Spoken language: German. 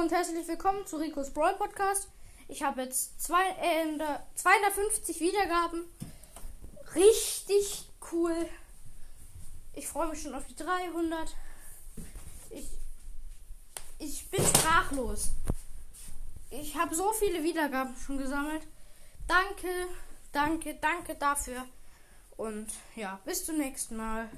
und herzlich willkommen zu Ricos Brawl Podcast. Ich habe jetzt zwei, äh, 250 Wiedergaben. Richtig cool. Ich freue mich schon auf die 300. Ich, ich bin sprachlos. Ich habe so viele Wiedergaben schon gesammelt. Danke, danke, danke dafür. Und ja, bis zum nächsten Mal.